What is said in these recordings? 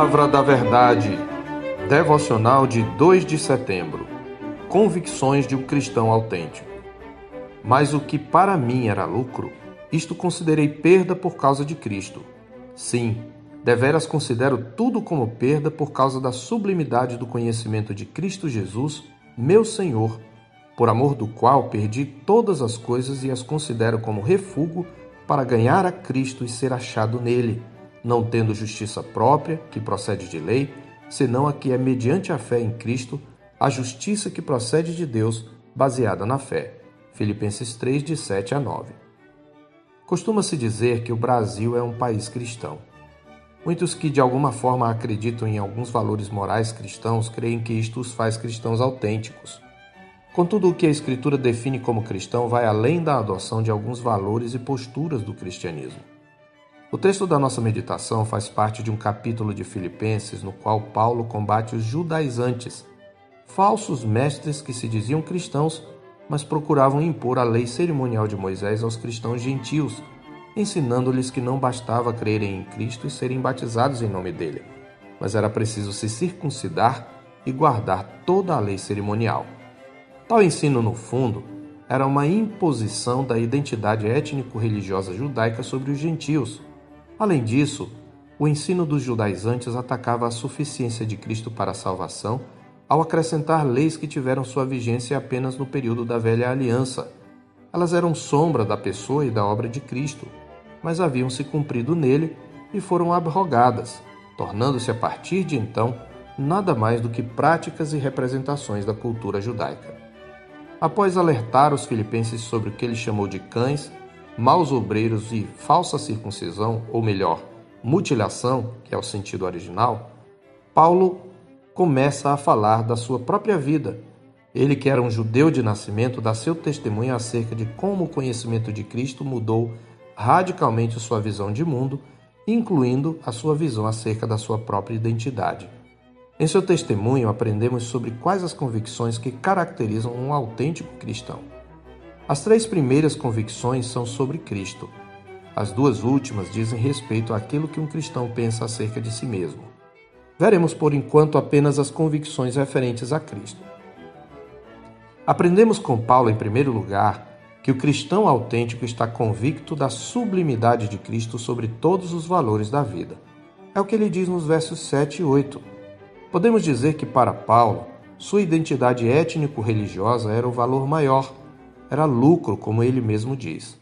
Palavra da Verdade. Devocional de 2 de setembro. Convicções de um cristão autêntico. Mas o que para mim era lucro, isto considerei perda por causa de Cristo. Sim, deveras considero tudo como perda por causa da sublimidade do conhecimento de Cristo Jesus, meu Senhor, por amor do qual perdi todas as coisas e as considero como refúgio para ganhar a Cristo e ser achado nele não tendo justiça própria, que procede de lei, senão a que é mediante a fé em Cristo, a justiça que procede de Deus, baseada na fé. Filipenses 3, de 7 a 9. Costuma-se dizer que o Brasil é um país cristão. Muitos que de alguma forma acreditam em alguns valores morais cristãos creem que isto os faz cristãos autênticos. Contudo, o que a Escritura define como cristão vai além da adoção de alguns valores e posturas do cristianismo. O texto da nossa meditação faz parte de um capítulo de Filipenses no qual Paulo combate os judaizantes, falsos mestres que se diziam cristãos, mas procuravam impor a lei cerimonial de Moisés aos cristãos gentios, ensinando-lhes que não bastava crerem em Cristo e serem batizados em nome dele, mas era preciso se circuncidar e guardar toda a lei cerimonial. Tal ensino, no fundo, era uma imposição da identidade étnico-religiosa judaica sobre os gentios Além disso, o ensino dos judaizantes atacava a suficiência de Cristo para a salvação ao acrescentar leis que tiveram sua vigência apenas no período da velha aliança. Elas eram sombra da pessoa e da obra de Cristo, mas haviam se cumprido nele e foram abrogadas, tornando-se a partir de então nada mais do que práticas e representações da cultura judaica. Após alertar os filipenses sobre o que ele chamou de cães, maus obreiros e falsa circuncisão, ou melhor, mutilação, que é o sentido original, Paulo começa a falar da sua própria vida. Ele, que era um judeu de nascimento, dá seu testemunho acerca de como o conhecimento de Cristo mudou radicalmente sua visão de mundo, incluindo a sua visão acerca da sua própria identidade. Em seu testemunho, aprendemos sobre quais as convicções que caracterizam um autêntico cristão. As três primeiras convicções são sobre Cristo. As duas últimas dizem respeito àquilo que um cristão pensa acerca de si mesmo. Veremos por enquanto apenas as convicções referentes a Cristo. Aprendemos com Paulo, em primeiro lugar, que o cristão autêntico está convicto da sublimidade de Cristo sobre todos os valores da vida. É o que ele diz nos versos 7 e 8. Podemos dizer que, para Paulo, sua identidade étnico-religiosa era o valor maior era lucro, como ele mesmo diz.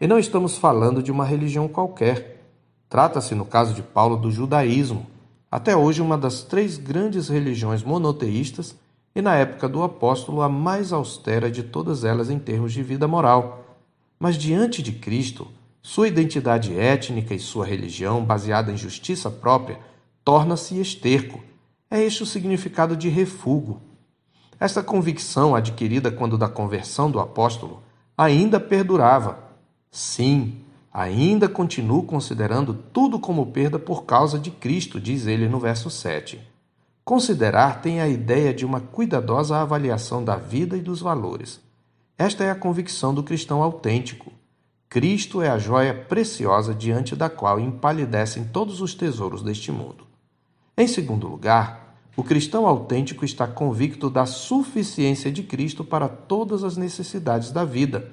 E não estamos falando de uma religião qualquer. Trata-se, no caso de Paulo, do judaísmo, até hoje uma das três grandes religiões monoteístas e, na época do apóstolo, a mais austera de todas elas em termos de vida moral. Mas diante de Cristo, sua identidade étnica e sua religião, baseada em justiça própria, torna-se esterco. É este o significado de refúgio. Esta convicção, adquirida quando da conversão do apóstolo, ainda perdurava. Sim, ainda continuo considerando tudo como perda por causa de Cristo, diz ele no verso 7. Considerar tem a ideia de uma cuidadosa avaliação da vida e dos valores. Esta é a convicção do cristão autêntico. Cristo é a joia preciosa diante da qual empalidecem todos os tesouros deste mundo. Em segundo lugar, o cristão autêntico está convicto da suficiência de Cristo para todas as necessidades da vida.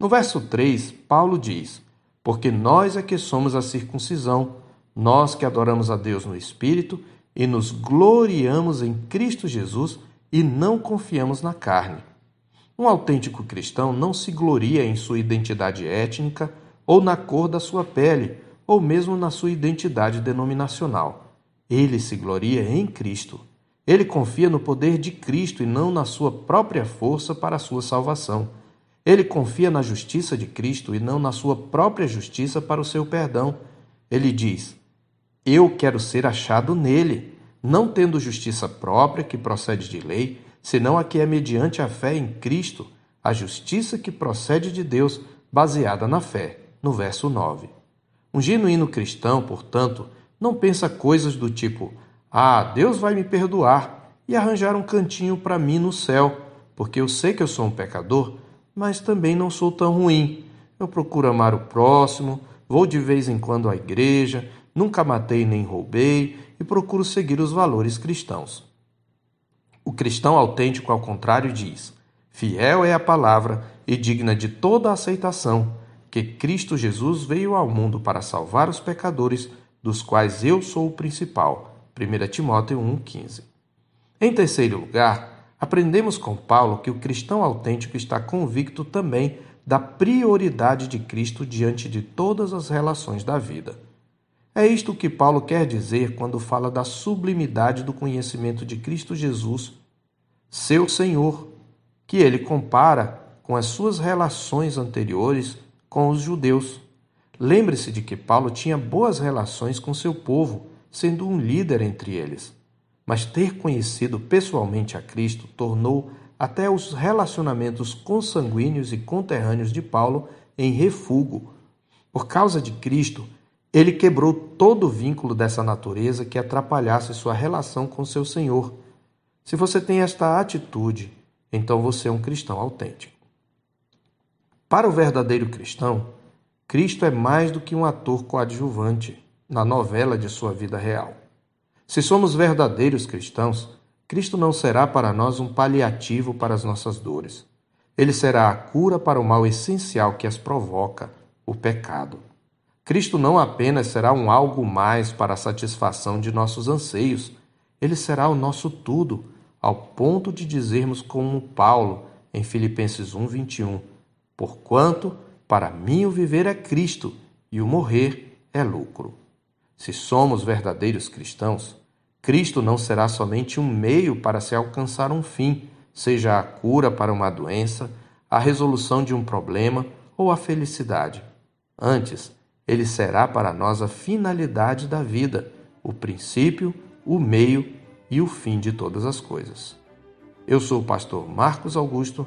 No verso 3, Paulo diz: Porque nós é que somos a circuncisão, nós que adoramos a Deus no Espírito e nos gloriamos em Cristo Jesus e não confiamos na carne. Um autêntico cristão não se gloria em sua identidade étnica ou na cor da sua pele, ou mesmo na sua identidade denominacional. Ele se gloria em Cristo. Ele confia no poder de Cristo e não na sua própria força para a sua salvação. Ele confia na justiça de Cristo e não na sua própria justiça para o seu perdão. Ele diz: Eu quero ser achado nele, não tendo justiça própria que procede de lei, senão a que é mediante a fé em Cristo, a justiça que procede de Deus, baseada na fé. No verso 9. Um genuíno cristão, portanto, não pensa coisas do tipo: Ah, Deus vai me perdoar e arranjar um cantinho para mim no céu, porque eu sei que eu sou um pecador, mas também não sou tão ruim. Eu procuro amar o próximo, vou de vez em quando à igreja, nunca matei nem roubei e procuro seguir os valores cristãos. O cristão autêntico, ao contrário, diz: Fiel é a palavra e digna de toda aceitação, que Cristo Jesus veio ao mundo para salvar os pecadores, dos quais eu sou o principal. 1 Timóteo 1,15. Em terceiro lugar, aprendemos com Paulo que o cristão autêntico está convicto também da prioridade de Cristo diante de todas as relações da vida. É isto que Paulo quer dizer quando fala da sublimidade do conhecimento de Cristo Jesus, seu Senhor, que ele compara com as suas relações anteriores com os judeus. Lembre-se de que Paulo tinha boas relações com seu povo, sendo um líder entre eles. Mas ter conhecido pessoalmente a Cristo tornou até os relacionamentos consanguíneos e conterrâneos de Paulo em refúgio. Por causa de Cristo, ele quebrou todo o vínculo dessa natureza que atrapalhasse sua relação com seu Senhor. Se você tem esta atitude, então você é um cristão autêntico. Para o verdadeiro cristão, Cristo é mais do que um ator coadjuvante na novela de sua vida real. Se somos verdadeiros cristãos, Cristo não será para nós um paliativo para as nossas dores. Ele será a cura para o mal essencial que as provoca, o pecado. Cristo não apenas será um algo mais para a satisfação de nossos anseios, ele será o nosso tudo, ao ponto de dizermos como Paulo em Filipenses 1:21, porquanto para mim o viver é Cristo e o morrer é lucro. Se somos verdadeiros cristãos, Cristo não será somente um meio para se alcançar um fim, seja a cura para uma doença, a resolução de um problema ou a felicidade. Antes, ele será para nós a finalidade da vida, o princípio, o meio e o fim de todas as coisas. Eu sou o pastor Marcos Augusto,